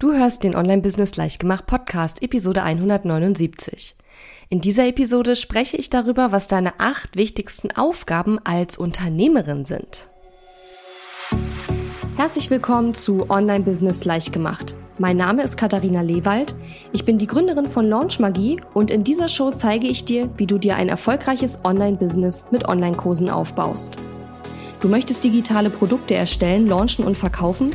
Du hörst den Online-Business Leichtgemacht Podcast, Episode 179. In dieser Episode spreche ich darüber, was deine acht wichtigsten Aufgaben als Unternehmerin sind. Herzlich willkommen zu Online-Business Leichtgemacht. Mein Name ist Katharina Lewald. Ich bin die Gründerin von Launch Magie und in dieser Show zeige ich dir, wie du dir ein erfolgreiches Online-Business mit Online-Kursen aufbaust. Du möchtest digitale Produkte erstellen, launchen und verkaufen?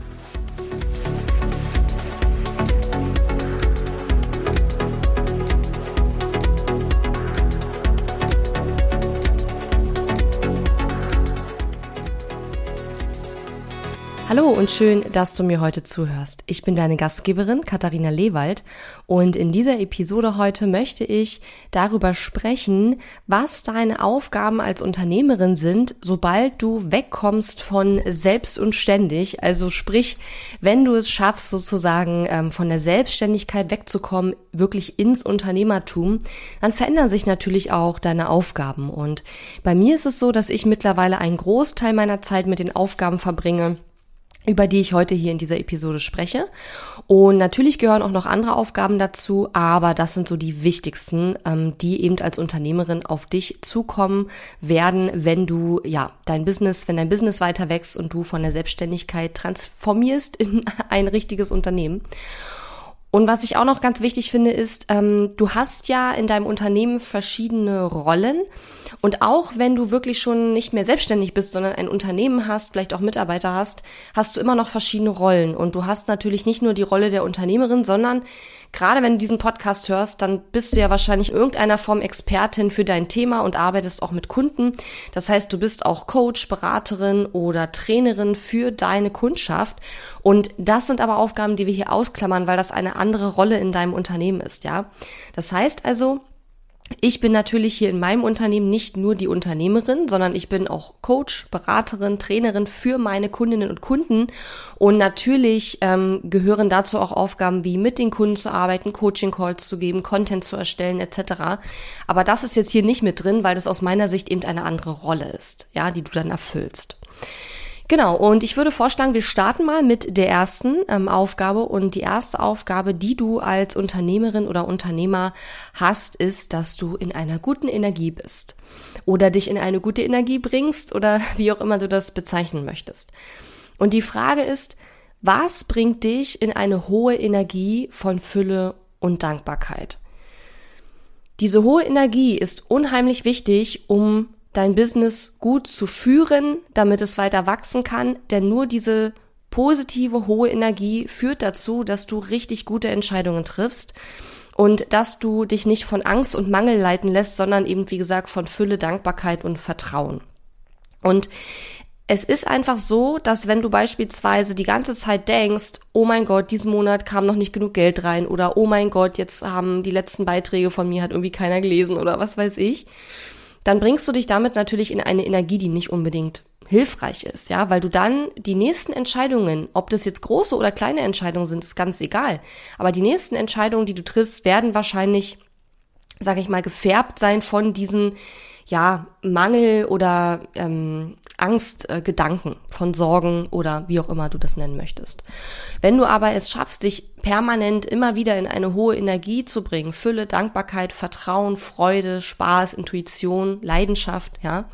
Hallo und schön, dass du mir heute zuhörst. Ich bin deine Gastgeberin Katharina Lewald und in dieser Episode heute möchte ich darüber sprechen, was deine Aufgaben als Unternehmerin sind, sobald du wegkommst von selbst und ständig. Also sprich, wenn du es schaffst, sozusagen ähm, von der Selbstständigkeit wegzukommen, wirklich ins Unternehmertum, dann verändern sich natürlich auch deine Aufgaben. Und bei mir ist es so, dass ich mittlerweile einen Großteil meiner Zeit mit den Aufgaben verbringe, über die ich heute hier in dieser Episode spreche. Und natürlich gehören auch noch andere Aufgaben dazu, aber das sind so die wichtigsten, ähm, die eben als Unternehmerin auf dich zukommen werden, wenn du ja dein Business, wenn dein Business weiter wächst und du von der Selbstständigkeit transformierst in ein richtiges Unternehmen. Und was ich auch noch ganz wichtig finde, ist, ähm, du hast ja in deinem Unternehmen verschiedene Rollen. Und auch wenn du wirklich schon nicht mehr selbstständig bist, sondern ein Unternehmen hast, vielleicht auch Mitarbeiter hast, hast du immer noch verschiedene Rollen. Und du hast natürlich nicht nur die Rolle der Unternehmerin, sondern gerade wenn du diesen Podcast hörst, dann bist du ja wahrscheinlich in irgendeiner Form Expertin für dein Thema und arbeitest auch mit Kunden. Das heißt, du bist auch Coach, Beraterin oder Trainerin für deine Kundschaft. Und das sind aber Aufgaben, die wir hier ausklammern, weil das eine andere Rolle in deinem Unternehmen ist, ja. Das heißt also, ich bin natürlich hier in meinem Unternehmen nicht nur die Unternehmerin, sondern ich bin auch Coach, Beraterin, Trainerin für meine Kundinnen und Kunden. Und natürlich ähm, gehören dazu auch Aufgaben wie mit den Kunden zu arbeiten, Coaching-Calls zu geben, Content zu erstellen etc. Aber das ist jetzt hier nicht mit drin, weil das aus meiner Sicht eben eine andere Rolle ist, ja, die du dann erfüllst. Genau, und ich würde vorschlagen, wir starten mal mit der ersten ähm, Aufgabe. Und die erste Aufgabe, die du als Unternehmerin oder Unternehmer hast, ist, dass du in einer guten Energie bist. Oder dich in eine gute Energie bringst oder wie auch immer du das bezeichnen möchtest. Und die Frage ist, was bringt dich in eine hohe Energie von Fülle und Dankbarkeit? Diese hohe Energie ist unheimlich wichtig, um dein Business gut zu führen, damit es weiter wachsen kann, denn nur diese positive, hohe Energie führt dazu, dass du richtig gute Entscheidungen triffst und dass du dich nicht von Angst und Mangel leiten lässt, sondern eben, wie gesagt, von Fülle, Dankbarkeit und Vertrauen. Und es ist einfach so, dass wenn du beispielsweise die ganze Zeit denkst, oh mein Gott, diesen Monat kam noch nicht genug Geld rein oder oh mein Gott, jetzt haben die letzten Beiträge von mir hat irgendwie keiner gelesen oder was weiß ich, dann bringst du dich damit natürlich in eine Energie, die nicht unbedingt hilfreich ist, ja, weil du dann die nächsten Entscheidungen, ob das jetzt große oder kleine Entscheidungen sind, ist ganz egal. Aber die nächsten Entscheidungen, die du triffst, werden wahrscheinlich, sage ich mal, gefärbt sein von diesen ja, Mangel oder ähm, Angstgedanken äh, von Sorgen oder wie auch immer du das nennen möchtest. Wenn du aber es schaffst, dich permanent immer wieder in eine hohe Energie zu bringen, Fülle, Dankbarkeit, Vertrauen, Freude, Spaß, Intuition, Leidenschaft, ja,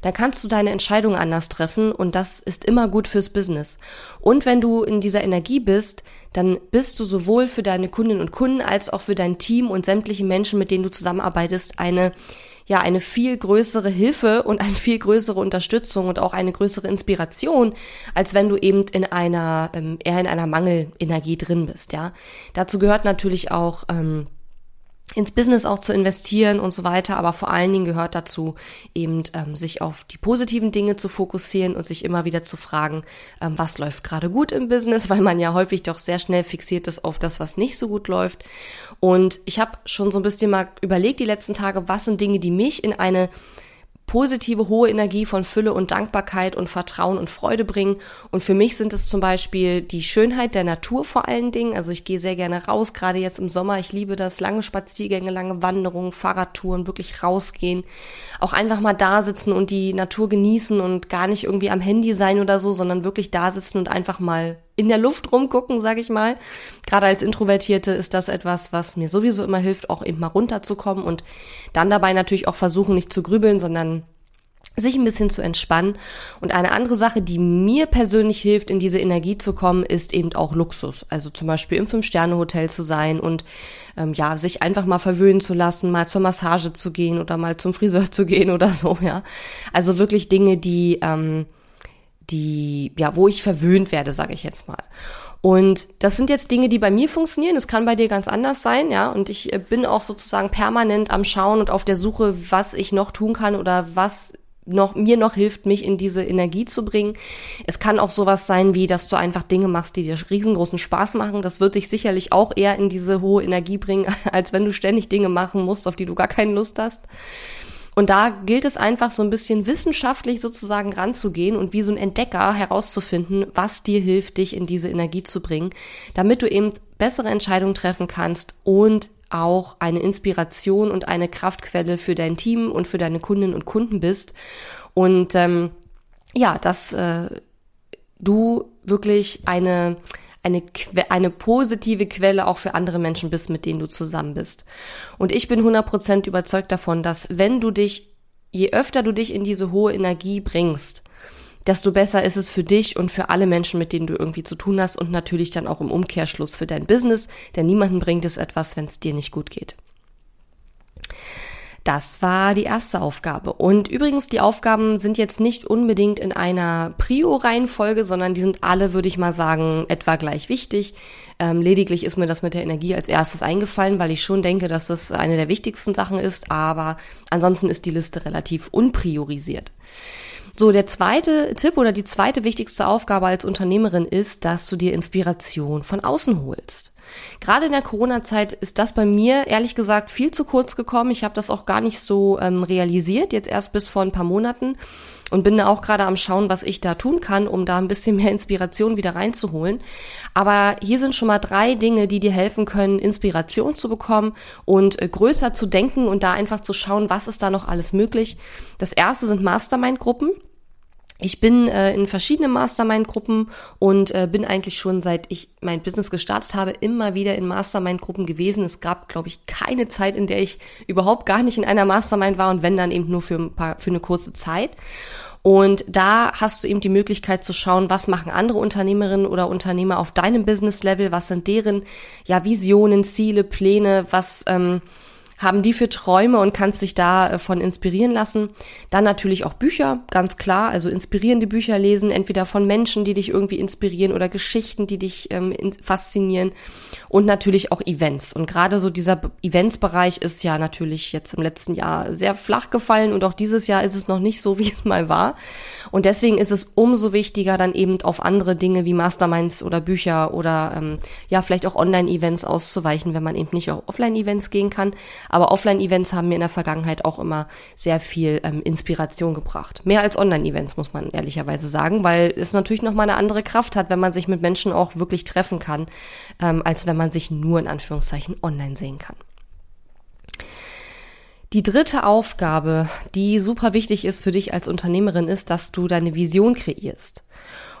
dann kannst du deine Entscheidungen anders treffen und das ist immer gut fürs Business. Und wenn du in dieser Energie bist, dann bist du sowohl für deine Kundinnen und Kunden als auch für dein Team und sämtliche Menschen, mit denen du zusammenarbeitest, eine ja eine viel größere Hilfe und eine viel größere Unterstützung und auch eine größere Inspiration, als wenn du eben in einer ähm, eher in einer Mangelenergie drin bist. Ja, dazu gehört natürlich auch ähm, ins Business auch zu investieren und so weiter, aber vor allen Dingen gehört dazu eben ähm, sich auf die positiven Dinge zu fokussieren und sich immer wieder zu fragen, ähm, was läuft gerade gut im Business, weil man ja häufig doch sehr schnell fixiert ist auf das, was nicht so gut läuft. Und ich habe schon so ein bisschen mal überlegt die letzten Tage, was sind Dinge, die mich in eine positive, hohe Energie von Fülle und Dankbarkeit und Vertrauen und Freude bringen. Und für mich sind es zum Beispiel die Schönheit der Natur vor allen Dingen. Also ich gehe sehr gerne raus, gerade jetzt im Sommer. Ich liebe das, lange Spaziergänge, lange Wanderungen, Fahrradtouren, wirklich rausgehen. Auch einfach mal da sitzen und die Natur genießen und gar nicht irgendwie am Handy sein oder so, sondern wirklich da sitzen und einfach mal in der Luft rumgucken, sage ich mal. Gerade als Introvertierte ist das etwas, was mir sowieso immer hilft, auch eben mal runterzukommen und dann dabei natürlich auch versuchen, nicht zu grübeln, sondern sich ein bisschen zu entspannen. Und eine andere Sache, die mir persönlich hilft, in diese Energie zu kommen, ist eben auch Luxus. Also zum Beispiel im Fünf-Sterne-Hotel zu sein und ähm, ja, sich einfach mal verwöhnen zu lassen, mal zur Massage zu gehen oder mal zum Friseur zu gehen oder so, ja. Also wirklich Dinge, die, ähm, die, ja, wo ich verwöhnt werde, sage ich jetzt mal. Und das sind jetzt Dinge, die bei mir funktionieren. Es kann bei dir ganz anders sein, ja. Und ich äh, bin auch sozusagen permanent am Schauen und auf der Suche, was ich noch tun kann oder was noch, mir noch hilft, mich in diese Energie zu bringen. Es kann auch sowas sein, wie, dass du einfach Dinge machst, die dir riesengroßen Spaß machen. Das wird dich sicherlich auch eher in diese hohe Energie bringen, als wenn du ständig Dinge machen musst, auf die du gar keine Lust hast. Und da gilt es einfach so ein bisschen wissenschaftlich sozusagen ranzugehen und wie so ein Entdecker herauszufinden, was dir hilft, dich in diese Energie zu bringen, damit du eben bessere Entscheidungen treffen kannst und auch eine Inspiration und eine Kraftquelle für dein Team und für deine Kundinnen und Kunden bist. Und ähm, ja, dass äh, du wirklich eine eine, eine positive Quelle auch für andere Menschen bist, mit denen du zusammen bist. Und ich bin 100% überzeugt davon, dass wenn du dich, je öfter du dich in diese hohe Energie bringst, desto besser ist es für dich und für alle Menschen, mit denen du irgendwie zu tun hast und natürlich dann auch im Umkehrschluss für dein Business, denn niemanden bringt es etwas, wenn es dir nicht gut geht. Das war die erste Aufgabe. Und übrigens, die Aufgaben sind jetzt nicht unbedingt in einer Prio-Reihenfolge, sondern die sind alle, würde ich mal sagen, etwa gleich wichtig. Ähm, lediglich ist mir das mit der Energie als erstes eingefallen, weil ich schon denke, dass das eine der wichtigsten Sachen ist. Aber ansonsten ist die Liste relativ unpriorisiert. So, der zweite Tipp oder die zweite wichtigste Aufgabe als Unternehmerin ist, dass du dir Inspiration von außen holst. Gerade in der Corona-Zeit ist das bei mir ehrlich gesagt viel zu kurz gekommen. Ich habe das auch gar nicht so ähm, realisiert, jetzt erst bis vor ein paar Monaten und bin da auch gerade am Schauen, was ich da tun kann, um da ein bisschen mehr Inspiration wieder reinzuholen. Aber hier sind schon mal drei Dinge, die dir helfen können, Inspiration zu bekommen und äh, größer zu denken und da einfach zu schauen, was ist da noch alles möglich. Das erste sind Mastermind-Gruppen. Ich bin äh, in verschiedenen Mastermind-Gruppen und äh, bin eigentlich schon seit ich mein Business gestartet habe immer wieder in Mastermind-Gruppen gewesen. Es gab, glaube ich, keine Zeit, in der ich überhaupt gar nicht in einer Mastermind war und wenn dann eben nur für ein paar für eine kurze Zeit. Und da hast du eben die Möglichkeit zu schauen, was machen andere Unternehmerinnen oder Unternehmer auf deinem Business-Level, was sind deren ja Visionen, Ziele, Pläne, was ähm, haben die für Träume und kannst dich davon äh, inspirieren lassen. Dann natürlich auch Bücher, ganz klar, also inspirierende Bücher lesen, entweder von Menschen, die dich irgendwie inspirieren oder Geschichten, die dich ähm, faszinieren und natürlich auch Events. Und gerade so dieser Eventsbereich ist ja natürlich jetzt im letzten Jahr sehr flach gefallen und auch dieses Jahr ist es noch nicht so, wie es mal war. Und deswegen ist es umso wichtiger, dann eben auf andere Dinge wie Masterminds oder Bücher oder ähm, ja, vielleicht auch Online-Events auszuweichen, wenn man eben nicht auf Offline-Events gehen kann. Aber Offline-Events haben mir in der Vergangenheit auch immer sehr viel ähm, Inspiration gebracht. Mehr als Online-Events, muss man ehrlicherweise sagen, weil es natürlich nochmal eine andere Kraft hat, wenn man sich mit Menschen auch wirklich treffen kann, ähm, als wenn man sich nur in Anführungszeichen online sehen kann. Die dritte Aufgabe, die super wichtig ist für dich als Unternehmerin, ist, dass du deine Vision kreierst.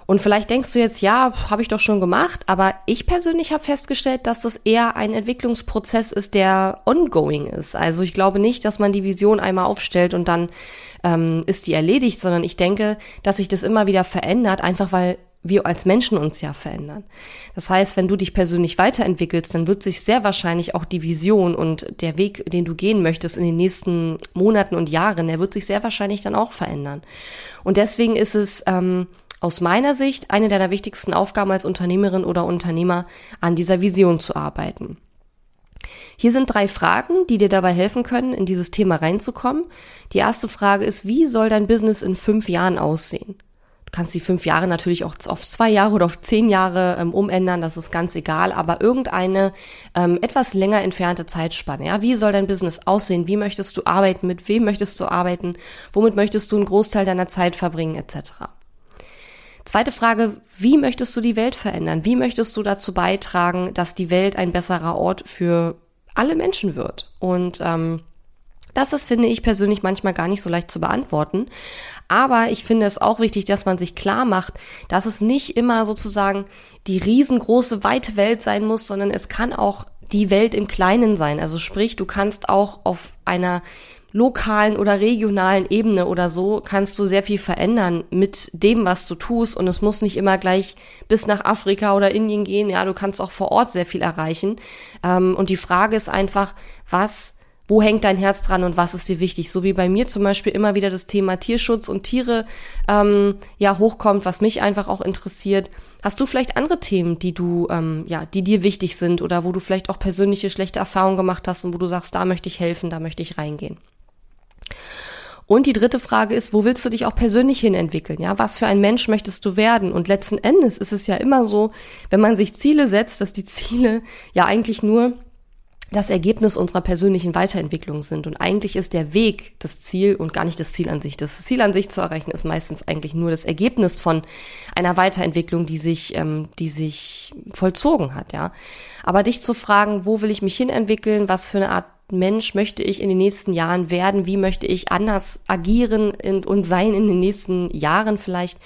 Und vielleicht denkst du jetzt, ja, habe ich doch schon gemacht, aber ich persönlich habe festgestellt, dass das eher ein Entwicklungsprozess ist, der ongoing ist. Also ich glaube nicht, dass man die Vision einmal aufstellt und dann ähm, ist die erledigt, sondern ich denke, dass sich das immer wieder verändert, einfach weil wir als Menschen uns ja verändern. Das heißt, wenn du dich persönlich weiterentwickelst, dann wird sich sehr wahrscheinlich auch die Vision und der Weg, den du gehen möchtest in den nächsten Monaten und Jahren, der wird sich sehr wahrscheinlich dann auch verändern. Und deswegen ist es ähm, aus meiner Sicht eine deiner wichtigsten Aufgaben als Unternehmerin oder Unternehmer, an dieser Vision zu arbeiten. Hier sind drei Fragen, die dir dabei helfen können, in dieses Thema reinzukommen. Die erste Frage ist, wie soll dein Business in fünf Jahren aussehen? Du kannst die fünf Jahre natürlich auch auf zwei Jahre oder auf zehn Jahre ähm, umändern, das ist ganz egal, aber irgendeine ähm, etwas länger entfernte Zeitspanne. Ja, wie soll dein Business aussehen? Wie möchtest du arbeiten? Mit wem möchtest du arbeiten? Womit möchtest du einen Großteil deiner Zeit verbringen, etc. Zweite Frage, wie möchtest du die Welt verändern? Wie möchtest du dazu beitragen, dass die Welt ein besserer Ort für alle Menschen wird? Und ähm, das ist, finde ich persönlich, manchmal gar nicht so leicht zu beantworten. Aber ich finde es auch wichtig, dass man sich klar macht, dass es nicht immer sozusagen die riesengroße, weite Welt sein muss, sondern es kann auch die Welt im Kleinen sein. Also sprich, du kannst auch auf einer lokalen oder regionalen Ebene oder so kannst du sehr viel verändern mit dem, was du tust. Und es muss nicht immer gleich bis nach Afrika oder Indien gehen. Ja, du kannst auch vor Ort sehr viel erreichen. Ähm, und die Frage ist einfach, was wo hängt dein Herz dran und was ist dir wichtig? So wie bei mir zum Beispiel immer wieder das Thema Tierschutz und Tiere ähm, ja hochkommt, was mich einfach auch interessiert. Hast du vielleicht andere Themen, die du ähm, ja, die dir wichtig sind oder wo du vielleicht auch persönliche schlechte Erfahrungen gemacht hast und wo du sagst, da möchte ich helfen, da möchte ich reingehen? Und die dritte Frage ist, wo willst du dich auch persönlich hin entwickeln? Ja, was für ein Mensch möchtest du werden? Und letzten Endes ist es ja immer so, wenn man sich Ziele setzt, dass die Ziele ja eigentlich nur das Ergebnis unserer persönlichen Weiterentwicklung sind. Und eigentlich ist der Weg das Ziel und gar nicht das Ziel an sich. Das Ziel an sich zu erreichen ist meistens eigentlich nur das Ergebnis von einer Weiterentwicklung, die sich, ähm, die sich vollzogen hat, ja. Aber dich zu fragen, wo will ich mich hin entwickeln, was für eine Art Mensch möchte ich in den nächsten Jahren werden? Wie möchte ich anders agieren und sein in den nächsten Jahren vielleicht?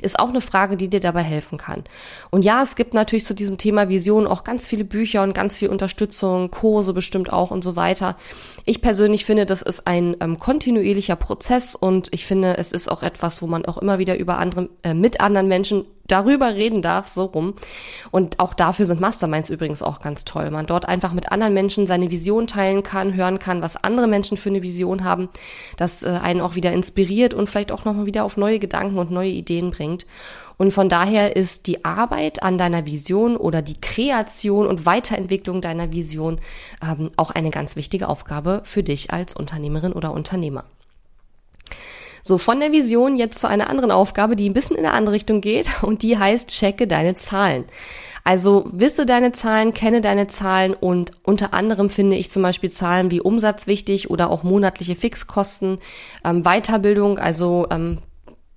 Ist auch eine Frage, die dir dabei helfen kann. Und ja, es gibt natürlich zu diesem Thema Vision auch ganz viele Bücher und ganz viel Unterstützung, Kurse bestimmt auch und so weiter. Ich persönlich finde, das ist ein ähm, kontinuierlicher Prozess und ich finde, es ist auch etwas, wo man auch immer wieder über andere, äh, mit anderen Menschen darüber reden darf, so rum. Und auch dafür sind Masterminds übrigens auch ganz toll. Man dort einfach mit anderen Menschen seine Vision teilen kann, hören kann, was andere Menschen für eine Vision haben, das äh, einen auch wieder inspiriert und vielleicht auch nochmal wieder auf neue Gedanken und neue Ideen bringt. Und von daher ist die Arbeit an deiner Vision oder die Kreation und Weiterentwicklung deiner Vision ähm, auch eine ganz wichtige Aufgabe für dich als Unternehmerin oder Unternehmer. So, von der Vision jetzt zu einer anderen Aufgabe, die ein bisschen in eine andere Richtung geht und die heißt, checke deine Zahlen. Also wisse deine Zahlen, kenne deine Zahlen und unter anderem finde ich zum Beispiel Zahlen wie Umsatz wichtig oder auch monatliche Fixkosten, ähm, Weiterbildung, also ähm,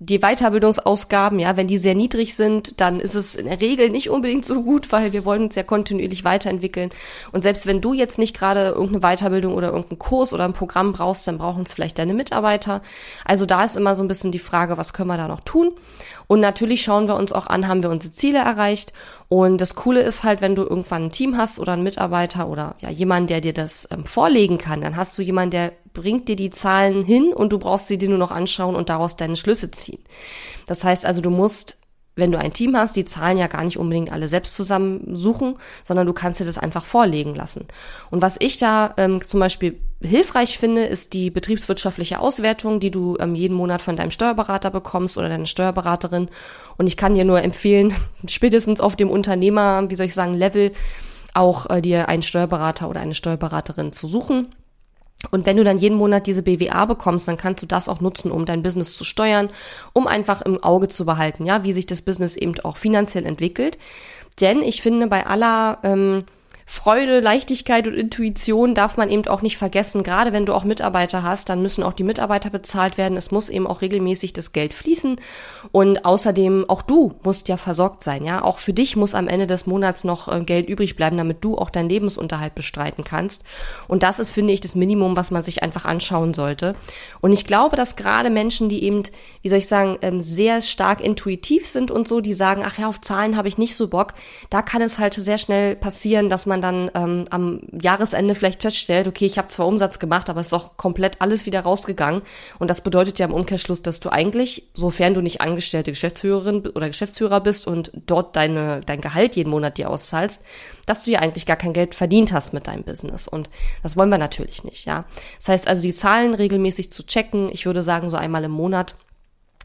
die Weiterbildungsausgaben, ja, wenn die sehr niedrig sind, dann ist es in der Regel nicht unbedingt so gut, weil wir wollen uns ja kontinuierlich weiterentwickeln. Und selbst wenn du jetzt nicht gerade irgendeine Weiterbildung oder irgendeinen Kurs oder ein Programm brauchst, dann brauchen es vielleicht deine Mitarbeiter. Also da ist immer so ein bisschen die Frage, was können wir da noch tun? Und natürlich schauen wir uns auch an, haben wir unsere Ziele erreicht? Und das Coole ist halt, wenn du irgendwann ein Team hast oder einen Mitarbeiter oder ja jemanden, der dir das ähm, vorlegen kann, dann hast du jemanden, der bringt dir die Zahlen hin und du brauchst sie dir nur noch anschauen und daraus deine Schlüsse ziehen. Das heißt also, du musst wenn du ein Team hast, die Zahlen ja gar nicht unbedingt alle selbst zusammensuchen, sondern du kannst dir das einfach vorlegen lassen. Und was ich da ähm, zum Beispiel hilfreich finde, ist die betriebswirtschaftliche Auswertung, die du ähm, jeden Monat von deinem Steuerberater bekommst oder deiner Steuerberaterin. Und ich kann dir nur empfehlen, spätestens auf dem Unternehmer, wie soll ich sagen, Level, auch äh, dir einen Steuerberater oder eine Steuerberaterin zu suchen und wenn du dann jeden Monat diese BWA bekommst, dann kannst du das auch nutzen, um dein Business zu steuern, um einfach im Auge zu behalten, ja, wie sich das Business eben auch finanziell entwickelt. Denn ich finde, bei aller ähm, Freude, Leichtigkeit und Intuition darf man eben auch nicht vergessen. Gerade wenn du auch Mitarbeiter hast, dann müssen auch die Mitarbeiter bezahlt werden. Es muss eben auch regelmäßig das Geld fließen. Und außerdem auch du musst ja versorgt sein. Ja, auch für dich muss am Ende des Monats noch äh, Geld übrig bleiben, damit du auch deinen Lebensunterhalt bestreiten kannst. Und das ist, finde ich, das Minimum, was man sich einfach anschauen sollte. Und ich glaube, dass gerade Menschen, die eben, wie soll ich sagen, ähm, sehr stark intuitiv sind und so, die sagen, ach ja, auf Zahlen habe ich nicht so Bock, da kann es halt sehr schnell passieren, dass man man dann ähm, am Jahresende vielleicht feststellt, okay, ich habe zwar Umsatz gemacht, aber es ist auch komplett alles wieder rausgegangen. Und das bedeutet ja im Umkehrschluss, dass du eigentlich, sofern du nicht angestellte Geschäftsführerin oder Geschäftsführer bist und dort deine, dein Gehalt jeden Monat dir auszahlst, dass du ja eigentlich gar kein Geld verdient hast mit deinem Business. Und das wollen wir natürlich nicht, ja. Das heißt also, die Zahlen regelmäßig zu checken, ich würde sagen, so einmal im Monat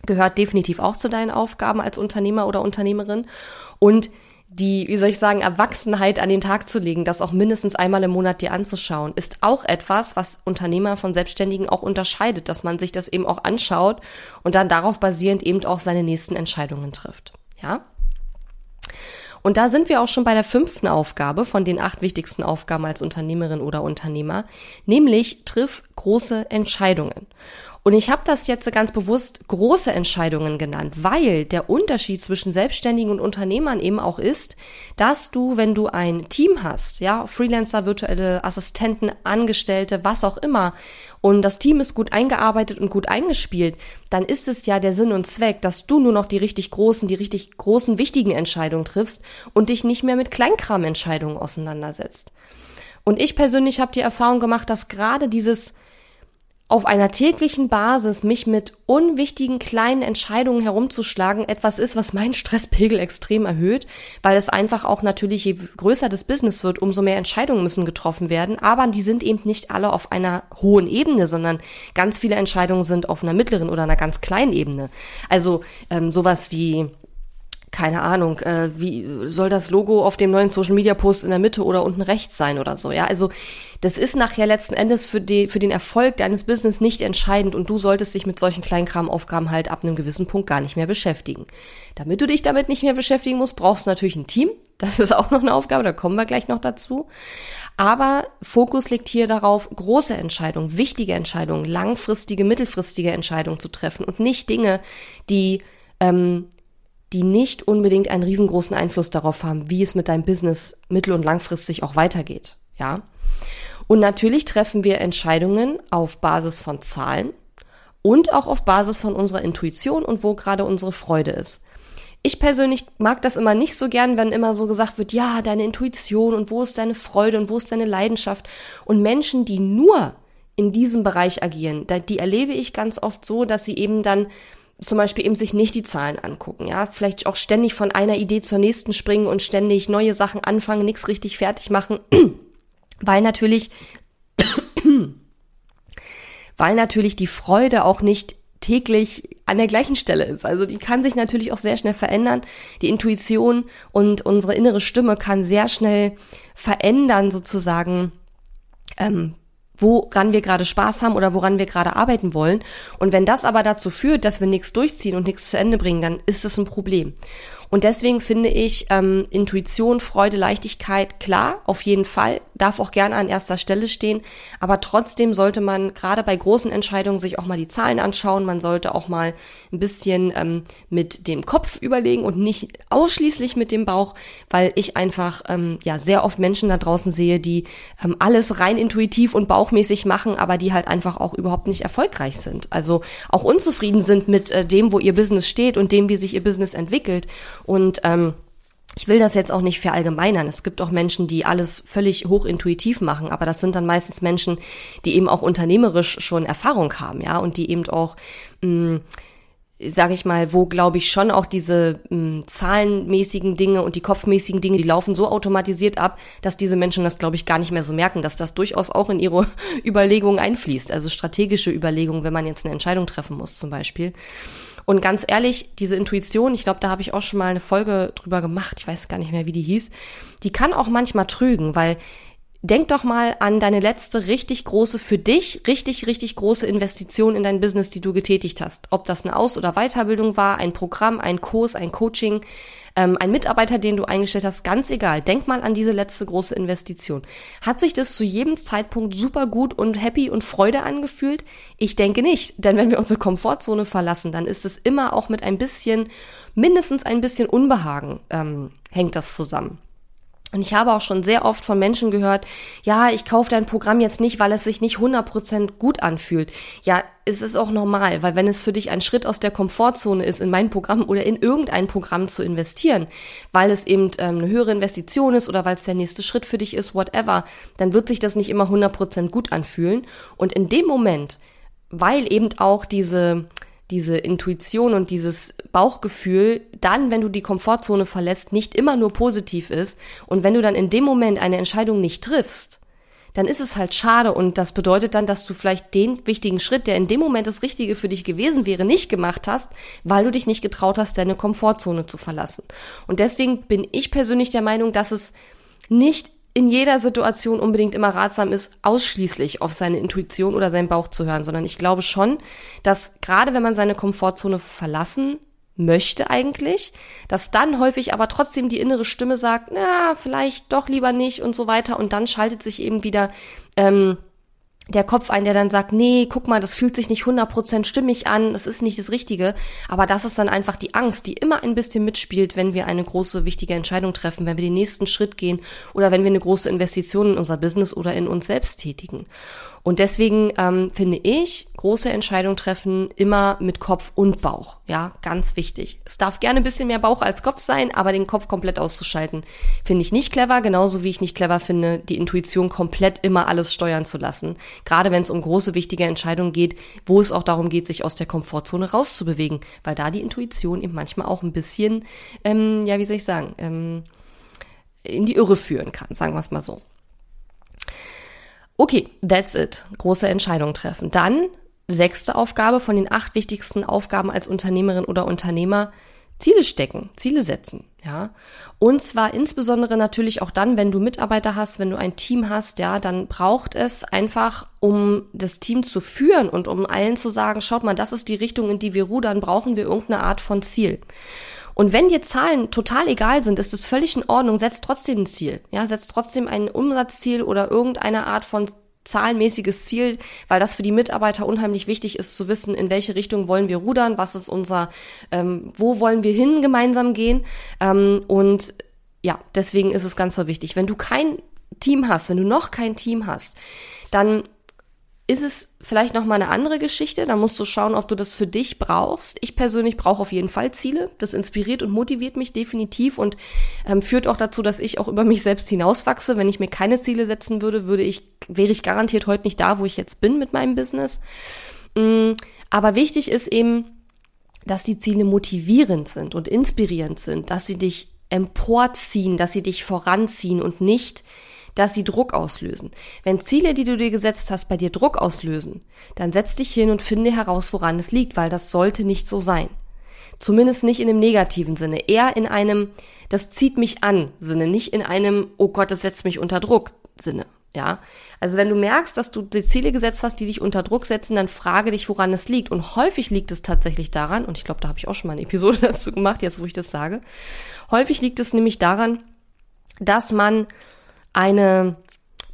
gehört definitiv auch zu deinen Aufgaben als Unternehmer oder Unternehmerin. Und die, wie soll ich sagen, Erwachsenheit an den Tag zu legen, das auch mindestens einmal im Monat dir anzuschauen, ist auch etwas, was Unternehmer von Selbstständigen auch unterscheidet, dass man sich das eben auch anschaut und dann darauf basierend eben auch seine nächsten Entscheidungen trifft. Ja? Und da sind wir auch schon bei der fünften Aufgabe von den acht wichtigsten Aufgaben als Unternehmerin oder Unternehmer, nämlich triff große Entscheidungen. Und ich habe das jetzt ganz bewusst große Entscheidungen genannt, weil der Unterschied zwischen Selbstständigen und Unternehmern eben auch ist, dass du, wenn du ein Team hast, ja, Freelancer, virtuelle Assistenten, Angestellte, was auch immer, und das Team ist gut eingearbeitet und gut eingespielt, dann ist es ja der Sinn und Zweck, dass du nur noch die richtig großen, die richtig großen, wichtigen Entscheidungen triffst und dich nicht mehr mit Kleinkramentscheidungen auseinandersetzt. Und ich persönlich habe die Erfahrung gemacht, dass gerade dieses auf einer täglichen Basis mich mit unwichtigen kleinen Entscheidungen herumzuschlagen etwas ist, was meinen Stresspegel extrem erhöht, weil es einfach auch natürlich, je größer das Business wird, umso mehr Entscheidungen müssen getroffen werden. Aber die sind eben nicht alle auf einer hohen Ebene, sondern ganz viele Entscheidungen sind auf einer mittleren oder einer ganz kleinen Ebene. Also ähm, sowas wie keine Ahnung, äh, wie soll das Logo auf dem neuen Social Media Post in der Mitte oder unten rechts sein oder so, ja? Also, das ist nachher letzten Endes für, die, für den Erfolg deines Business nicht entscheidend und du solltest dich mit solchen Kleinkramaufgaben halt ab einem gewissen Punkt gar nicht mehr beschäftigen. Damit du dich damit nicht mehr beschäftigen musst, brauchst du natürlich ein Team. Das ist auch noch eine Aufgabe, da kommen wir gleich noch dazu. Aber Fokus liegt hier darauf, große Entscheidungen, wichtige Entscheidungen, langfristige, mittelfristige Entscheidungen zu treffen und nicht Dinge, die ähm, die nicht unbedingt einen riesengroßen Einfluss darauf haben, wie es mit deinem Business mittel- und langfristig auch weitergeht. Ja. Und natürlich treffen wir Entscheidungen auf Basis von Zahlen und auch auf Basis von unserer Intuition und wo gerade unsere Freude ist. Ich persönlich mag das immer nicht so gern, wenn immer so gesagt wird, ja, deine Intuition und wo ist deine Freude und wo ist deine Leidenschaft. Und Menschen, die nur in diesem Bereich agieren, die erlebe ich ganz oft so, dass sie eben dann zum Beispiel eben sich nicht die Zahlen angucken, ja, vielleicht auch ständig von einer Idee zur nächsten springen und ständig neue Sachen anfangen, nichts richtig fertig machen, weil natürlich, weil natürlich die Freude auch nicht täglich an der gleichen Stelle ist. Also die kann sich natürlich auch sehr schnell verändern. Die Intuition und unsere innere Stimme kann sehr schnell verändern sozusagen, ähm, woran wir gerade Spaß haben oder woran wir gerade arbeiten wollen. Und wenn das aber dazu führt, dass wir nichts durchziehen und nichts zu Ende bringen, dann ist das ein Problem. Und deswegen finde ich ähm, Intuition, Freude, Leichtigkeit, klar, auf jeden Fall, darf auch gerne an erster Stelle stehen. Aber trotzdem sollte man gerade bei großen Entscheidungen sich auch mal die Zahlen anschauen. Man sollte auch mal ein bisschen ähm, mit dem Kopf überlegen und nicht ausschließlich mit dem Bauch, weil ich einfach ähm, ja sehr oft Menschen da draußen sehe, die ähm, alles rein intuitiv und bauchmäßig machen, aber die halt einfach auch überhaupt nicht erfolgreich sind. Also auch unzufrieden sind mit äh, dem, wo ihr Business steht und dem, wie sich ihr Business entwickelt. Und ähm, ich will das jetzt auch nicht verallgemeinern. Es gibt auch Menschen, die alles völlig hochintuitiv machen, aber das sind dann meistens Menschen, die eben auch unternehmerisch schon Erfahrung haben, ja, und die eben auch, mh, sage ich mal, wo glaube ich schon auch diese mh, zahlenmäßigen Dinge und die kopfmäßigen Dinge, die laufen so automatisiert ab, dass diese Menschen das glaube ich gar nicht mehr so merken, dass das durchaus auch in ihre Überlegungen einfließt, also strategische Überlegungen, wenn man jetzt eine Entscheidung treffen muss zum Beispiel. Und ganz ehrlich, diese Intuition, ich glaube, da habe ich auch schon mal eine Folge drüber gemacht, ich weiß gar nicht mehr, wie die hieß, die kann auch manchmal trügen, weil denk doch mal an deine letzte richtig große, für dich richtig, richtig große Investition in dein Business, die du getätigt hast. Ob das eine Aus- oder Weiterbildung war, ein Programm, ein Kurs, ein Coaching, ähm, ein Mitarbeiter, den du eingestellt hast, ganz egal. Denk mal an diese letzte große Investition. Hat sich das zu jedem Zeitpunkt super gut und happy und Freude angefühlt? Ich denke nicht, denn wenn wir unsere Komfortzone verlassen, dann ist es immer auch mit ein bisschen, mindestens ein bisschen Unbehagen ähm, hängt das zusammen. Und ich habe auch schon sehr oft von Menschen gehört, ja, ich kaufe dein Programm jetzt nicht, weil es sich nicht 100% gut anfühlt. Ja, es ist auch normal, weil wenn es für dich ein Schritt aus der Komfortzone ist, in mein Programm oder in irgendein Programm zu investieren, weil es eben ähm, eine höhere Investition ist oder weil es der nächste Schritt für dich ist, whatever, dann wird sich das nicht immer 100% gut anfühlen. Und in dem Moment, weil eben auch diese diese Intuition und dieses Bauchgefühl dann, wenn du die Komfortzone verlässt, nicht immer nur positiv ist. Und wenn du dann in dem Moment eine Entscheidung nicht triffst, dann ist es halt schade und das bedeutet dann, dass du vielleicht den wichtigen Schritt, der in dem Moment das Richtige für dich gewesen wäre, nicht gemacht hast, weil du dich nicht getraut hast, deine Komfortzone zu verlassen. Und deswegen bin ich persönlich der Meinung, dass es nicht in jeder Situation unbedingt immer ratsam ist, ausschließlich auf seine Intuition oder seinen Bauch zu hören, sondern ich glaube schon, dass gerade wenn man seine Komfortzone verlassen möchte eigentlich, dass dann häufig aber trotzdem die innere Stimme sagt, na, vielleicht doch lieber nicht und so weiter. Und dann schaltet sich eben wieder ähm, der Kopf ein, der dann sagt, nee, guck mal, das fühlt sich nicht 100% stimmig an, das ist nicht das Richtige. Aber das ist dann einfach die Angst, die immer ein bisschen mitspielt, wenn wir eine große, wichtige Entscheidung treffen, wenn wir den nächsten Schritt gehen oder wenn wir eine große Investition in unser Business oder in uns selbst tätigen. Und deswegen ähm, finde ich, große Entscheidungen treffen immer mit Kopf und Bauch. Ja, ganz wichtig. Es darf gerne ein bisschen mehr Bauch als Kopf sein, aber den Kopf komplett auszuschalten, finde ich nicht clever, genauso wie ich nicht clever finde, die Intuition komplett immer alles steuern zu lassen. Gerade wenn es um große, wichtige Entscheidungen geht, wo es auch darum geht, sich aus der Komfortzone rauszubewegen, weil da die Intuition eben manchmal auch ein bisschen, ähm, ja, wie soll ich sagen, ähm, in die Irre führen kann, sagen wir es mal so. Okay, that's it. Große Entscheidung treffen. Dann sechste Aufgabe von den acht wichtigsten Aufgaben als Unternehmerin oder Unternehmer. Ziele stecken, Ziele setzen, ja. Und zwar insbesondere natürlich auch dann, wenn du Mitarbeiter hast, wenn du ein Team hast, ja, dann braucht es einfach, um das Team zu führen und um allen zu sagen, schaut mal, das ist die Richtung, in die wir rudern, brauchen wir irgendeine Art von Ziel. Und wenn dir Zahlen total egal sind, ist es völlig in Ordnung, setz trotzdem ein Ziel. Ja, setz trotzdem ein Umsatzziel oder irgendeine Art von zahlenmäßiges Ziel, weil das für die Mitarbeiter unheimlich wichtig ist zu wissen, in welche Richtung wollen wir rudern, was ist unser, ähm, wo wollen wir hin gemeinsam gehen. Ähm, und ja, deswegen ist es ganz so wichtig. Wenn du kein Team hast, wenn du noch kein Team hast, dann ist es vielleicht noch mal eine andere Geschichte. Da musst du schauen, ob du das für dich brauchst. Ich persönlich brauche auf jeden Fall Ziele. Das inspiriert und motiviert mich definitiv und ähm, führt auch dazu, dass ich auch über mich selbst hinauswachse. Wenn ich mir keine Ziele setzen würde, würde ich, wäre ich garantiert heute nicht da, wo ich jetzt bin mit meinem Business. Mm, aber wichtig ist eben, dass die Ziele motivierend sind und inspirierend sind, dass sie dich emporziehen, dass sie dich voranziehen und nicht dass sie Druck auslösen. Wenn Ziele, die du dir gesetzt hast, bei dir Druck auslösen, dann setz dich hin und finde heraus, woran es liegt, weil das sollte nicht so sein. Zumindest nicht in einem negativen Sinne, eher in einem, das zieht mich an Sinne, nicht in einem, oh Gott, das setzt mich unter Druck Sinne. Ja, also wenn du merkst, dass du die Ziele gesetzt hast, die dich unter Druck setzen, dann frage dich, woran es liegt. Und häufig liegt es tatsächlich daran, und ich glaube, da habe ich auch schon mal eine Episode dazu gemacht, jetzt wo ich das sage. Häufig liegt es nämlich daran, dass man eine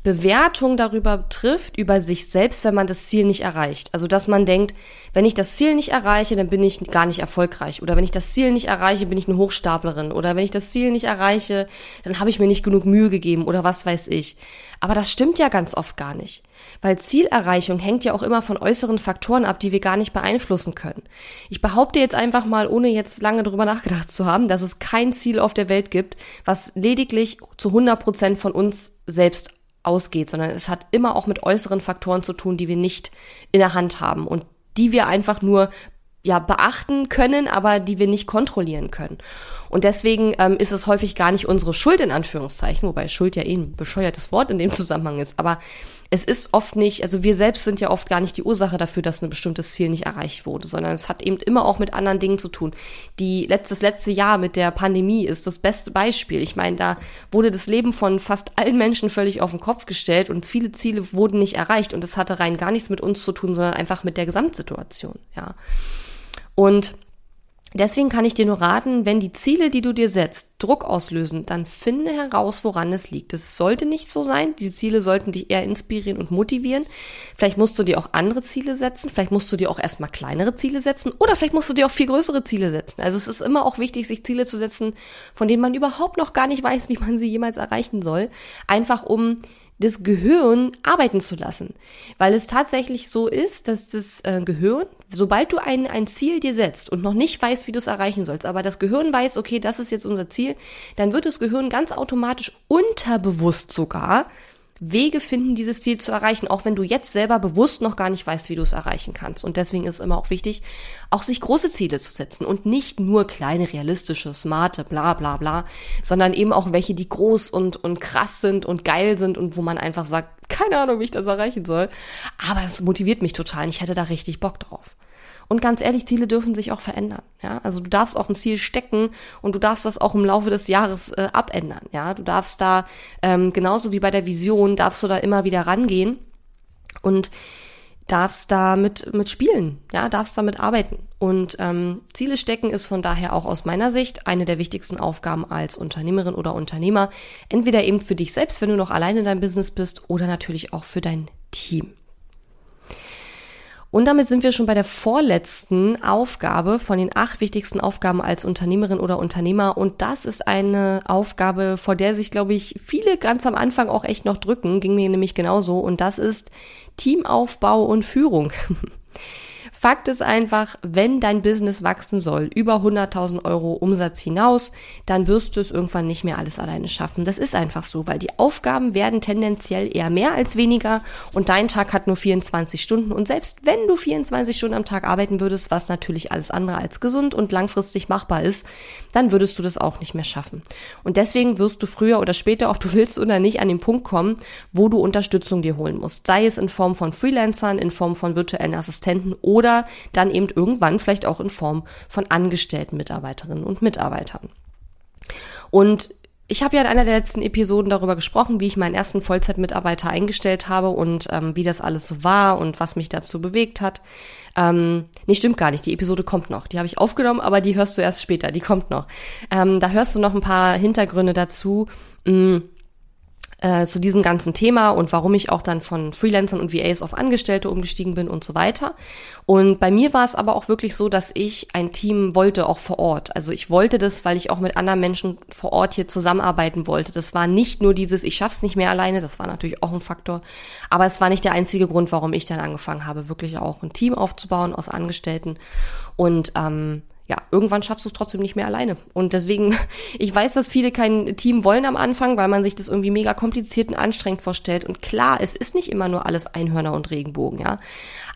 Bewertung darüber trifft, über sich selbst, wenn man das Ziel nicht erreicht. Also, dass man denkt, wenn ich das Ziel nicht erreiche, dann bin ich gar nicht erfolgreich. Oder wenn ich das Ziel nicht erreiche, bin ich eine Hochstaplerin. Oder wenn ich das Ziel nicht erreiche, dann habe ich mir nicht genug Mühe gegeben oder was weiß ich. Aber das stimmt ja ganz oft gar nicht. Weil Zielerreichung hängt ja auch immer von äußeren Faktoren ab, die wir gar nicht beeinflussen können. Ich behaupte jetzt einfach mal, ohne jetzt lange drüber nachgedacht zu haben, dass es kein Ziel auf der Welt gibt, was lediglich zu 100 Prozent von uns selbst ausgeht, sondern es hat immer auch mit äußeren Faktoren zu tun, die wir nicht in der Hand haben und die wir einfach nur ja beachten können, aber die wir nicht kontrollieren können. Und deswegen ähm, ist es häufig gar nicht unsere Schuld in Anführungszeichen, wobei Schuld ja eh ein bescheuertes Wort in dem Zusammenhang ist. Aber es ist oft nicht, also wir selbst sind ja oft gar nicht die Ursache dafür, dass ein bestimmtes Ziel nicht erreicht wurde, sondern es hat eben immer auch mit anderen Dingen zu tun. Die letztes letzte Jahr mit der Pandemie ist das beste Beispiel. Ich meine, da wurde das Leben von fast allen Menschen völlig auf den Kopf gestellt und viele Ziele wurden nicht erreicht und es hatte rein gar nichts mit uns zu tun, sondern einfach mit der Gesamtsituation, ja. Und Deswegen kann ich dir nur raten, wenn die Ziele, die du dir setzt, Druck auslösen, dann finde heraus, woran es liegt. Es sollte nicht so sein. Die Ziele sollten dich eher inspirieren und motivieren. Vielleicht musst du dir auch andere Ziele setzen. Vielleicht musst du dir auch erstmal kleinere Ziele setzen. Oder vielleicht musst du dir auch viel größere Ziele setzen. Also es ist immer auch wichtig, sich Ziele zu setzen, von denen man überhaupt noch gar nicht weiß, wie man sie jemals erreichen soll. Einfach um das Gehirn arbeiten zu lassen. Weil es tatsächlich so ist, dass das äh, Gehirn, sobald du ein, ein Ziel dir setzt und noch nicht weißt, wie du es erreichen sollst, aber das Gehirn weiß, okay, das ist jetzt unser Ziel, dann wird das Gehirn ganz automatisch unterbewusst sogar Wege finden, dieses Ziel zu erreichen, auch wenn du jetzt selber bewusst noch gar nicht weißt, wie du es erreichen kannst. Und deswegen ist es immer auch wichtig, auch sich große Ziele zu setzen und nicht nur kleine, realistische, smarte, bla bla bla, sondern eben auch welche, die groß und, und krass sind und geil sind und wo man einfach sagt, keine Ahnung, wie ich das erreichen soll. Aber es motiviert mich total und ich hätte da richtig Bock drauf. Und ganz ehrlich, Ziele dürfen sich auch verändern. Ja, also du darfst auch ein Ziel stecken und du darfst das auch im Laufe des Jahres äh, abändern. Ja, du darfst da ähm, genauso wie bei der Vision darfst du da immer wieder rangehen und darfst da mit, mit spielen, ja, darfst damit arbeiten. Und ähm, Ziele stecken ist von daher auch aus meiner Sicht eine der wichtigsten Aufgaben als Unternehmerin oder Unternehmer. Entweder eben für dich selbst, wenn du noch alleine in deinem Business bist, oder natürlich auch für dein Team. Und damit sind wir schon bei der vorletzten Aufgabe von den acht wichtigsten Aufgaben als Unternehmerin oder Unternehmer. Und das ist eine Aufgabe, vor der sich, glaube ich, viele ganz am Anfang auch echt noch drücken. Ging mir nämlich genauso. Und das ist Teamaufbau und Führung. Fakt ist einfach, wenn dein Business wachsen soll, über 100.000 Euro Umsatz hinaus, dann wirst du es irgendwann nicht mehr alles alleine schaffen. Das ist einfach so, weil die Aufgaben werden tendenziell eher mehr als weniger und dein Tag hat nur 24 Stunden und selbst wenn du 24 Stunden am Tag arbeiten würdest, was natürlich alles andere als gesund und langfristig machbar ist, dann würdest du das auch nicht mehr schaffen. Und deswegen wirst du früher oder später, ob du willst oder nicht, an den Punkt kommen, wo du Unterstützung dir holen musst. Sei es in Form von Freelancern, in Form von virtuellen Assistenten oder oder dann eben irgendwann vielleicht auch in Form von angestellten Mitarbeiterinnen und Mitarbeitern. Und ich habe ja in einer der letzten Episoden darüber gesprochen, wie ich meinen ersten Vollzeitmitarbeiter eingestellt habe und ähm, wie das alles so war und was mich dazu bewegt hat. Ähm, nee, stimmt gar nicht. Die Episode kommt noch. Die habe ich aufgenommen, aber die hörst du erst später. Die kommt noch. Ähm, da hörst du noch ein paar Hintergründe dazu. Mh, mm, äh, zu diesem ganzen Thema und warum ich auch dann von Freelancern und VAs auf Angestellte umgestiegen bin und so weiter. Und bei mir war es aber auch wirklich so, dass ich ein Team wollte, auch vor Ort. Also ich wollte das, weil ich auch mit anderen Menschen vor Ort hier zusammenarbeiten wollte. Das war nicht nur dieses, ich schaff's nicht mehr alleine, das war natürlich auch ein Faktor. Aber es war nicht der einzige Grund, warum ich dann angefangen habe, wirklich auch ein Team aufzubauen aus Angestellten. Und ähm, ja, irgendwann schaffst du es trotzdem nicht mehr alleine. Und deswegen, ich weiß, dass viele kein Team wollen am Anfang, weil man sich das irgendwie mega kompliziert und anstrengend vorstellt. Und klar, es ist nicht immer nur alles Einhörner und Regenbogen, ja.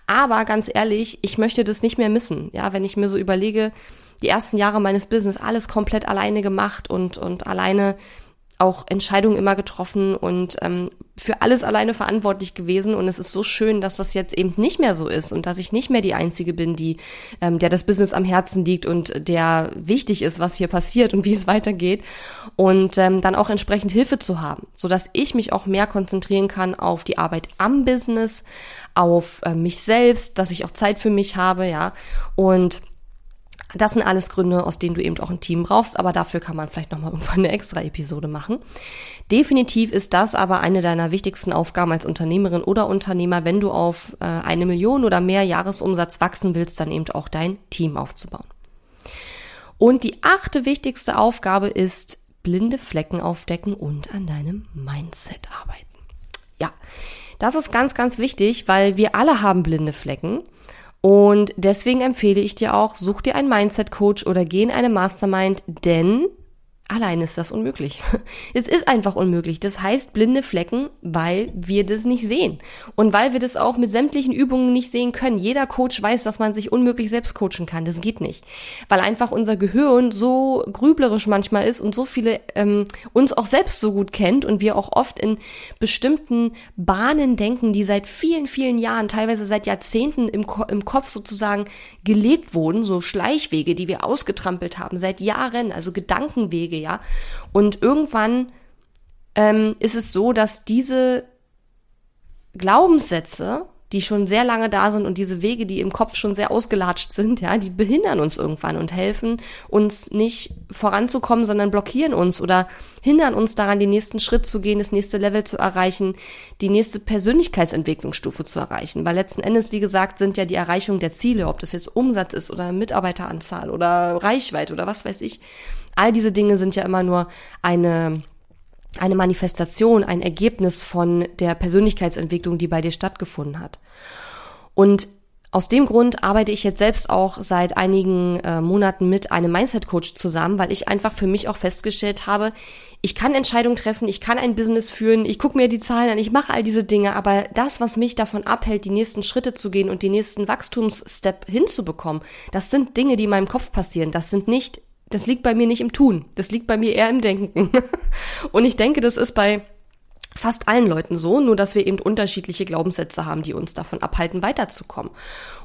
Aber ganz ehrlich, ich möchte das nicht mehr missen, ja, wenn ich mir so überlege, die ersten Jahre meines Business alles komplett alleine gemacht und, und alleine auch Entscheidungen immer getroffen und ähm, für alles alleine verantwortlich gewesen. Und es ist so schön, dass das jetzt eben nicht mehr so ist und dass ich nicht mehr die Einzige bin, die, ähm, der das Business am Herzen liegt und der wichtig ist, was hier passiert und wie es weitergeht. Und ähm, dann auch entsprechend Hilfe zu haben, so dass ich mich auch mehr konzentrieren kann auf die Arbeit am Business, auf äh, mich selbst, dass ich auch Zeit für mich habe, ja. Und das sind alles Gründe, aus denen du eben auch ein Team brauchst, aber dafür kann man vielleicht nochmal irgendwann eine extra Episode machen. Definitiv ist das aber eine deiner wichtigsten Aufgaben als Unternehmerin oder Unternehmer, wenn du auf äh, eine Million oder mehr Jahresumsatz wachsen willst, dann eben auch dein Team aufzubauen. Und die achte wichtigste Aufgabe ist blinde Flecken aufdecken und an deinem Mindset arbeiten. Ja, das ist ganz, ganz wichtig, weil wir alle haben blinde Flecken. Und deswegen empfehle ich dir auch, such dir einen Mindset-Coach oder geh in eine Mastermind, denn Allein ist das unmöglich. Es ist einfach unmöglich. Das heißt blinde Flecken, weil wir das nicht sehen. Und weil wir das auch mit sämtlichen Übungen nicht sehen können. Jeder Coach weiß, dass man sich unmöglich selbst coachen kann. Das geht nicht. Weil einfach unser Gehirn so grüblerisch manchmal ist und so viele ähm, uns auch selbst so gut kennt und wir auch oft in bestimmten Bahnen denken, die seit vielen, vielen Jahren, teilweise seit Jahrzehnten im, Ko im Kopf sozusagen gelegt wurden. So Schleichwege, die wir ausgetrampelt haben seit Jahren, also Gedankenwege Wege, ja. Und irgendwann ähm, ist es so, dass diese Glaubenssätze, die schon sehr lange da sind und diese Wege, die im Kopf schon sehr ausgelatscht sind, ja, die behindern uns irgendwann und helfen uns nicht voranzukommen, sondern blockieren uns oder hindern uns daran, den nächsten Schritt zu gehen, das nächste Level zu erreichen, die nächste Persönlichkeitsentwicklungsstufe zu erreichen. Weil letzten Endes, wie gesagt, sind ja die Erreichung der Ziele, ob das jetzt Umsatz ist oder Mitarbeiteranzahl oder Reichweite oder was weiß ich, All diese Dinge sind ja immer nur eine eine Manifestation, ein Ergebnis von der Persönlichkeitsentwicklung, die bei dir stattgefunden hat. Und Aus dem Grund arbeite ich jetzt selbst auch seit einigen äh, Monaten mit einem Mindset-Coach zusammen, weil ich einfach für mich auch festgestellt habe, ich kann Entscheidungen treffen, ich kann ein Business führen, ich gucke mir die Zahlen an, ich mache all diese Dinge, aber das, was mich davon abhält, die nächsten Schritte zu gehen und die nächsten Wachstumsstep hinzubekommen, das sind Dinge, die in meinem Kopf passieren. Das sind nicht, das liegt bei mir nicht im Tun, das liegt bei mir eher im Denken. und ich denke, das ist bei fast allen Leuten so, nur dass wir eben unterschiedliche Glaubenssätze haben, die uns davon abhalten, weiterzukommen.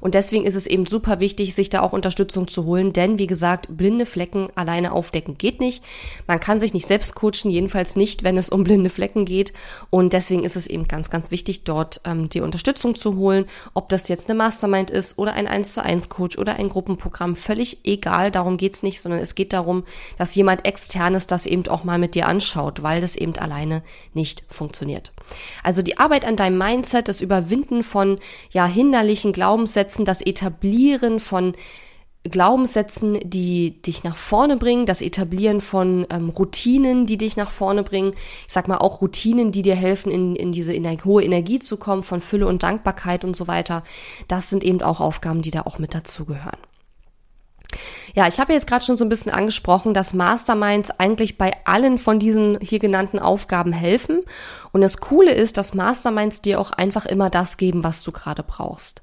Und deswegen ist es eben super wichtig, sich da auch Unterstützung zu holen, denn wie gesagt, blinde Flecken alleine aufdecken geht nicht. Man kann sich nicht selbst coachen, jedenfalls nicht, wenn es um blinde Flecken geht. Und deswegen ist es eben ganz, ganz wichtig, dort ähm, die Unterstützung zu holen, ob das jetzt eine Mastermind ist oder ein 1 zu 1 Coach oder ein Gruppenprogramm, völlig egal, darum geht's nicht, sondern es geht darum, dass jemand externes das eben auch mal mit dir anschaut, weil das eben alleine nicht funktioniert. Also die Arbeit an deinem Mindset, das Überwinden von ja hinderlichen Glaubenssätzen, das Etablieren von Glaubenssätzen, die dich nach vorne bringen, das Etablieren von ähm, Routinen, die dich nach vorne bringen. Ich sag mal auch Routinen, die dir helfen, in, in diese in hohe Energie zu kommen, von Fülle und Dankbarkeit und so weiter. Das sind eben auch Aufgaben, die da auch mit dazugehören. Ja, ich habe jetzt gerade schon so ein bisschen angesprochen, dass Masterminds eigentlich bei allen von diesen hier genannten Aufgaben helfen. Und das Coole ist, dass Masterminds dir auch einfach immer das geben, was du gerade brauchst.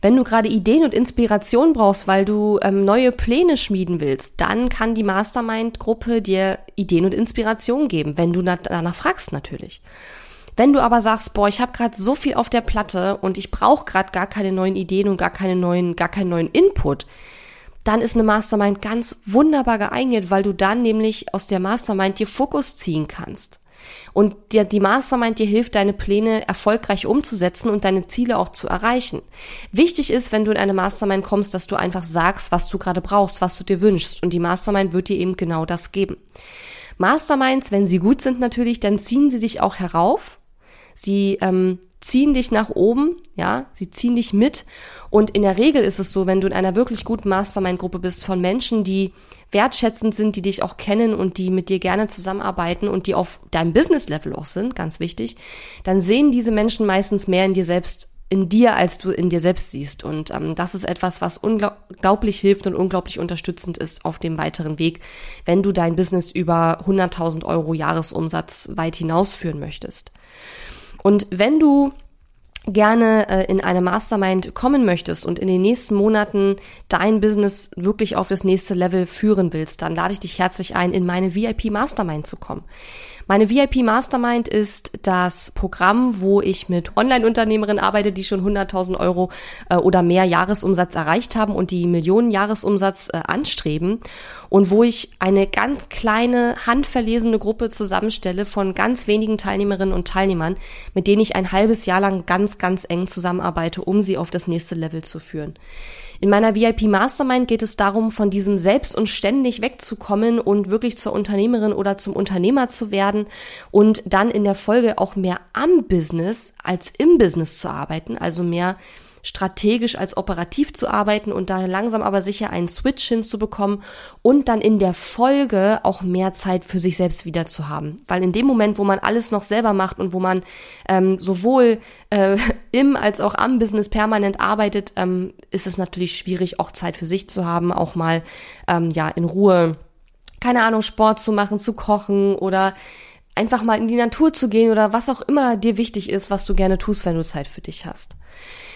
Wenn du gerade Ideen und Inspiration brauchst, weil du ähm, neue Pläne schmieden willst, dann kann die Mastermind-Gruppe dir Ideen und Inspiration geben, wenn du danach fragst natürlich. Wenn du aber sagst, boah, ich habe gerade so viel auf der Platte und ich brauche gerade gar keine neuen Ideen und gar keine neuen, gar keinen neuen Input, dann ist eine Mastermind ganz wunderbar geeignet, weil du dann nämlich aus der Mastermind dir Fokus ziehen kannst. Und dir, die Mastermind dir hilft, deine Pläne erfolgreich umzusetzen und deine Ziele auch zu erreichen. Wichtig ist, wenn du in eine Mastermind kommst, dass du einfach sagst, was du gerade brauchst, was du dir wünschst. Und die Mastermind wird dir eben genau das geben. Masterminds, wenn sie gut sind natürlich, dann ziehen sie dich auch herauf. Sie ähm, ziehen dich nach oben, ja, sie ziehen dich mit. Und in der Regel ist es so, wenn du in einer wirklich guten Mastermind-Gruppe bist von Menschen, die wertschätzend sind, die dich auch kennen und die mit dir gerne zusammenarbeiten und die auf deinem Business-Level auch sind, ganz wichtig, dann sehen diese Menschen meistens mehr in dir selbst in dir, als du in dir selbst siehst. Und ähm, das ist etwas, was unglaublich hilft und unglaublich unterstützend ist auf dem weiteren Weg, wenn du dein Business über 100.000 Euro Jahresumsatz weit hinausführen möchtest. Und wenn du gerne äh, in eine Mastermind kommen möchtest und in den nächsten Monaten dein Business wirklich auf das nächste Level führen willst, dann lade ich dich herzlich ein, in meine VIP Mastermind zu kommen. Meine VIP Mastermind ist das Programm, wo ich mit Online-Unternehmerinnen arbeite, die schon 100.000 Euro äh, oder mehr Jahresumsatz erreicht haben und die Millionen Jahresumsatz äh, anstreben und wo ich eine ganz kleine, handverlesene Gruppe zusammenstelle von ganz wenigen Teilnehmerinnen und Teilnehmern, mit denen ich ein halbes Jahr lang ganz, ganz eng zusammenarbeite, um sie auf das nächste Level zu führen. In meiner VIP Mastermind geht es darum, von diesem selbst und ständig wegzukommen und wirklich zur Unternehmerin oder zum Unternehmer zu werden und dann in der Folge auch mehr am Business als im Business zu arbeiten, also mehr strategisch als operativ zu arbeiten und da langsam aber sicher einen Switch hinzubekommen und dann in der Folge auch mehr Zeit für sich selbst wieder zu haben. Weil in dem Moment, wo man alles noch selber macht und wo man ähm, sowohl äh, im als auch am Business permanent arbeitet, ähm, ist es natürlich schwierig, auch Zeit für sich zu haben, auch mal ähm, ja in Ruhe, keine Ahnung, Sport zu machen, zu kochen oder einfach mal in die Natur zu gehen oder was auch immer dir wichtig ist, was du gerne tust, wenn du Zeit für dich hast.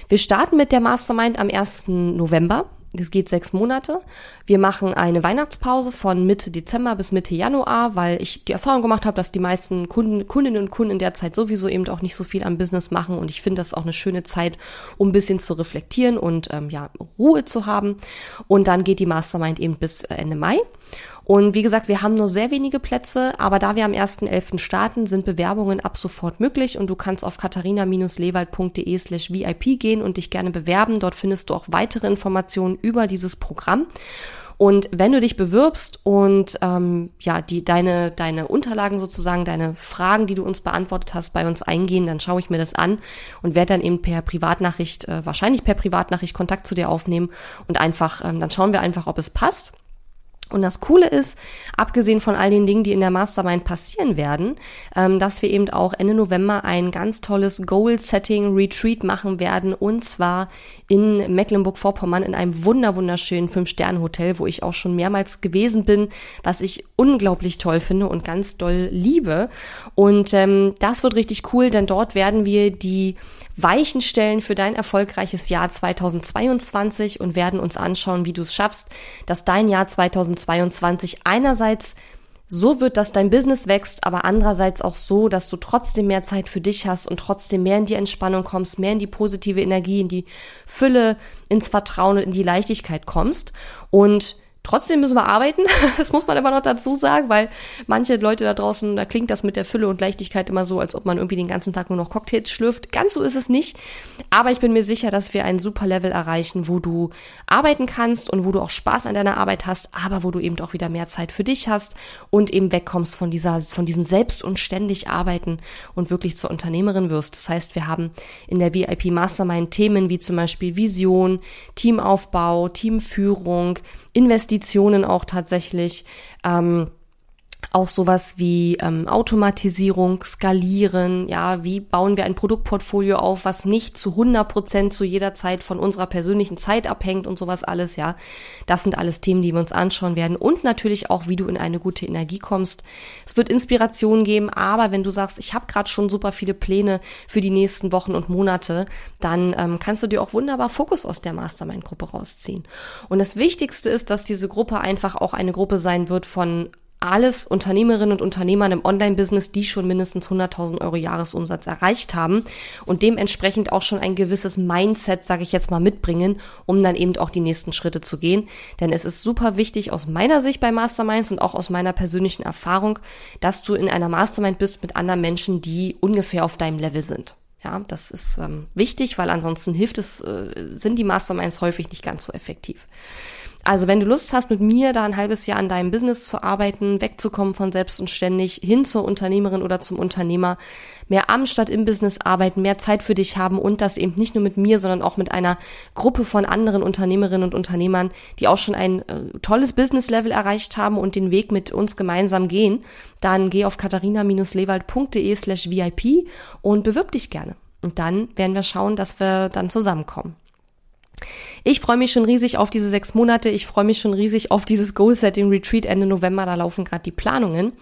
Wir starten mit der Mastermind am 1. November. Das geht sechs Monate. Wir machen eine Weihnachtspause von Mitte Dezember bis Mitte Januar, weil ich die Erfahrung gemacht habe, dass die meisten Kunden, Kundinnen und Kunden in der Zeit sowieso eben auch nicht so viel am Business machen. Und ich finde das auch eine schöne Zeit, um ein bisschen zu reflektieren und ähm, ja, Ruhe zu haben. Und dann geht die Mastermind eben bis Ende Mai. Und wie gesagt, wir haben nur sehr wenige Plätze, aber da wir am 1.11. starten, sind Bewerbungen ab sofort möglich und du kannst auf katharina-lewald.de slash VIP gehen und dich gerne bewerben. Dort findest du auch weitere Informationen über dieses Programm. Und wenn du dich bewirbst und ähm, ja, die deine, deine Unterlagen sozusagen, deine Fragen, die du uns beantwortet hast, bei uns eingehen, dann schaue ich mir das an und werde dann eben per Privatnachricht, äh, wahrscheinlich per Privatnachricht Kontakt zu dir aufnehmen und einfach, ähm, dann schauen wir einfach, ob es passt. Und das Coole ist, abgesehen von all den Dingen, die in der Mastermind passieren werden, ähm, dass wir eben auch Ende November ein ganz tolles Goal-Setting-Retreat machen werden und zwar in Mecklenburg-Vorpommern in einem wunder wunderschönen Fünf-Sterne-Hotel, wo ich auch schon mehrmals gewesen bin, was ich unglaublich toll finde und ganz doll liebe. Und ähm, das wird richtig cool, denn dort werden wir die Weichen stellen für dein erfolgreiches Jahr 2022 und werden uns anschauen, wie du es schaffst, dass dein Jahr 2022 einerseits so wird, dass dein Business wächst, aber andererseits auch so, dass du trotzdem mehr Zeit für dich hast und trotzdem mehr in die Entspannung kommst, mehr in die positive Energie, in die Fülle, ins Vertrauen und in die Leichtigkeit kommst. Und Trotzdem müssen wir arbeiten, das muss man aber noch dazu sagen, weil manche Leute da draußen, da klingt das mit der Fülle und Leichtigkeit immer so, als ob man irgendwie den ganzen Tag nur noch Cocktails schlürft. Ganz so ist es nicht. Aber ich bin mir sicher, dass wir ein super Level erreichen, wo du arbeiten kannst und wo du auch Spaß an deiner Arbeit hast, aber wo du eben auch wieder mehr Zeit für dich hast und eben wegkommst von dieser, von diesem selbst und ständig arbeiten und wirklich zur Unternehmerin wirst. Das heißt, wir haben in der VIP Mastermind Themen wie zum Beispiel Vision, Teamaufbau, Teamführung, Investitionen auch tatsächlich. Ähm, auch sowas wie ähm, Automatisierung, Skalieren, ja, wie bauen wir ein Produktportfolio auf, was nicht zu 100 Prozent zu jeder Zeit von unserer persönlichen Zeit abhängt und sowas alles, ja. Das sind alles Themen, die wir uns anschauen werden und natürlich auch, wie du in eine gute Energie kommst. Es wird Inspiration geben, aber wenn du sagst, ich habe gerade schon super viele Pläne für die nächsten Wochen und Monate, dann ähm, kannst du dir auch wunderbar Fokus aus der Mastermind-Gruppe rausziehen. Und das Wichtigste ist, dass diese Gruppe einfach auch eine Gruppe sein wird von alles Unternehmerinnen und Unternehmern im Online-Business, die schon mindestens 100.000 Euro Jahresumsatz erreicht haben und dementsprechend auch schon ein gewisses Mindset, sage ich jetzt mal, mitbringen, um dann eben auch die nächsten Schritte zu gehen. Denn es ist super wichtig aus meiner Sicht bei Masterminds und auch aus meiner persönlichen Erfahrung, dass du in einer Mastermind bist mit anderen Menschen, die ungefähr auf deinem Level sind. Ja, das ist ähm, wichtig, weil ansonsten hilft es, äh, sind die Masterminds häufig nicht ganz so effektiv. Also wenn du Lust hast, mit mir da ein halbes Jahr an deinem Business zu arbeiten, wegzukommen von selbst und ständig hin zur Unternehmerin oder zum Unternehmer, mehr am statt im Business arbeiten, mehr Zeit für dich haben und das eben nicht nur mit mir, sondern auch mit einer Gruppe von anderen Unternehmerinnen und Unternehmern, die auch schon ein äh, tolles Business-Level erreicht haben und den Weg mit uns gemeinsam gehen, dann geh auf katharina-lewald.de slash VIP und bewirb dich gerne. Und dann werden wir schauen, dass wir dann zusammenkommen. Ich freue mich schon riesig auf diese sechs Monate. Ich freue mich schon riesig auf dieses Goal-Setting Retreat Ende November. Da laufen gerade die Planungen.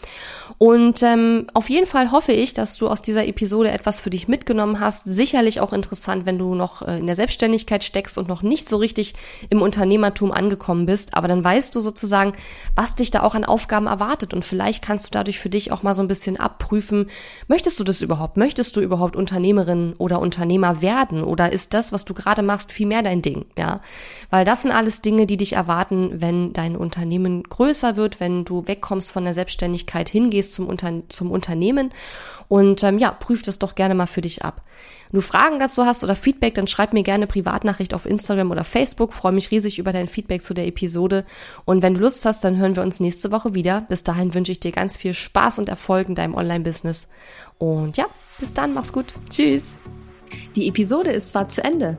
Und ähm, auf jeden Fall hoffe ich, dass du aus dieser Episode etwas für dich mitgenommen hast. Sicherlich auch interessant, wenn du noch äh, in der Selbstständigkeit steckst und noch nicht so richtig im Unternehmertum angekommen bist. Aber dann weißt du sozusagen, was dich da auch an Aufgaben erwartet. Und vielleicht kannst du dadurch für dich auch mal so ein bisschen abprüfen, möchtest du das überhaupt? Möchtest du überhaupt Unternehmerin oder Unternehmer werden? Oder ist das, was du gerade machst, viel mehr dein Ding? Ja, weil das sind alles Dinge, die dich erwarten, wenn dein Unternehmen größer wird, wenn du wegkommst von der Selbstständigkeit, hingehst zum, Unter zum Unternehmen und ähm, ja, prüf das doch gerne mal für dich ab. Wenn du Fragen dazu hast oder Feedback, dann schreib mir gerne Privatnachricht auf Instagram oder Facebook. Freue mich riesig über dein Feedback zu der Episode. Und wenn du Lust hast, dann hören wir uns nächste Woche wieder. Bis dahin wünsche ich dir ganz viel Spaß und Erfolg in deinem Online-Business. Und ja, bis dann, mach's gut. Tschüss. Die Episode ist zwar zu Ende,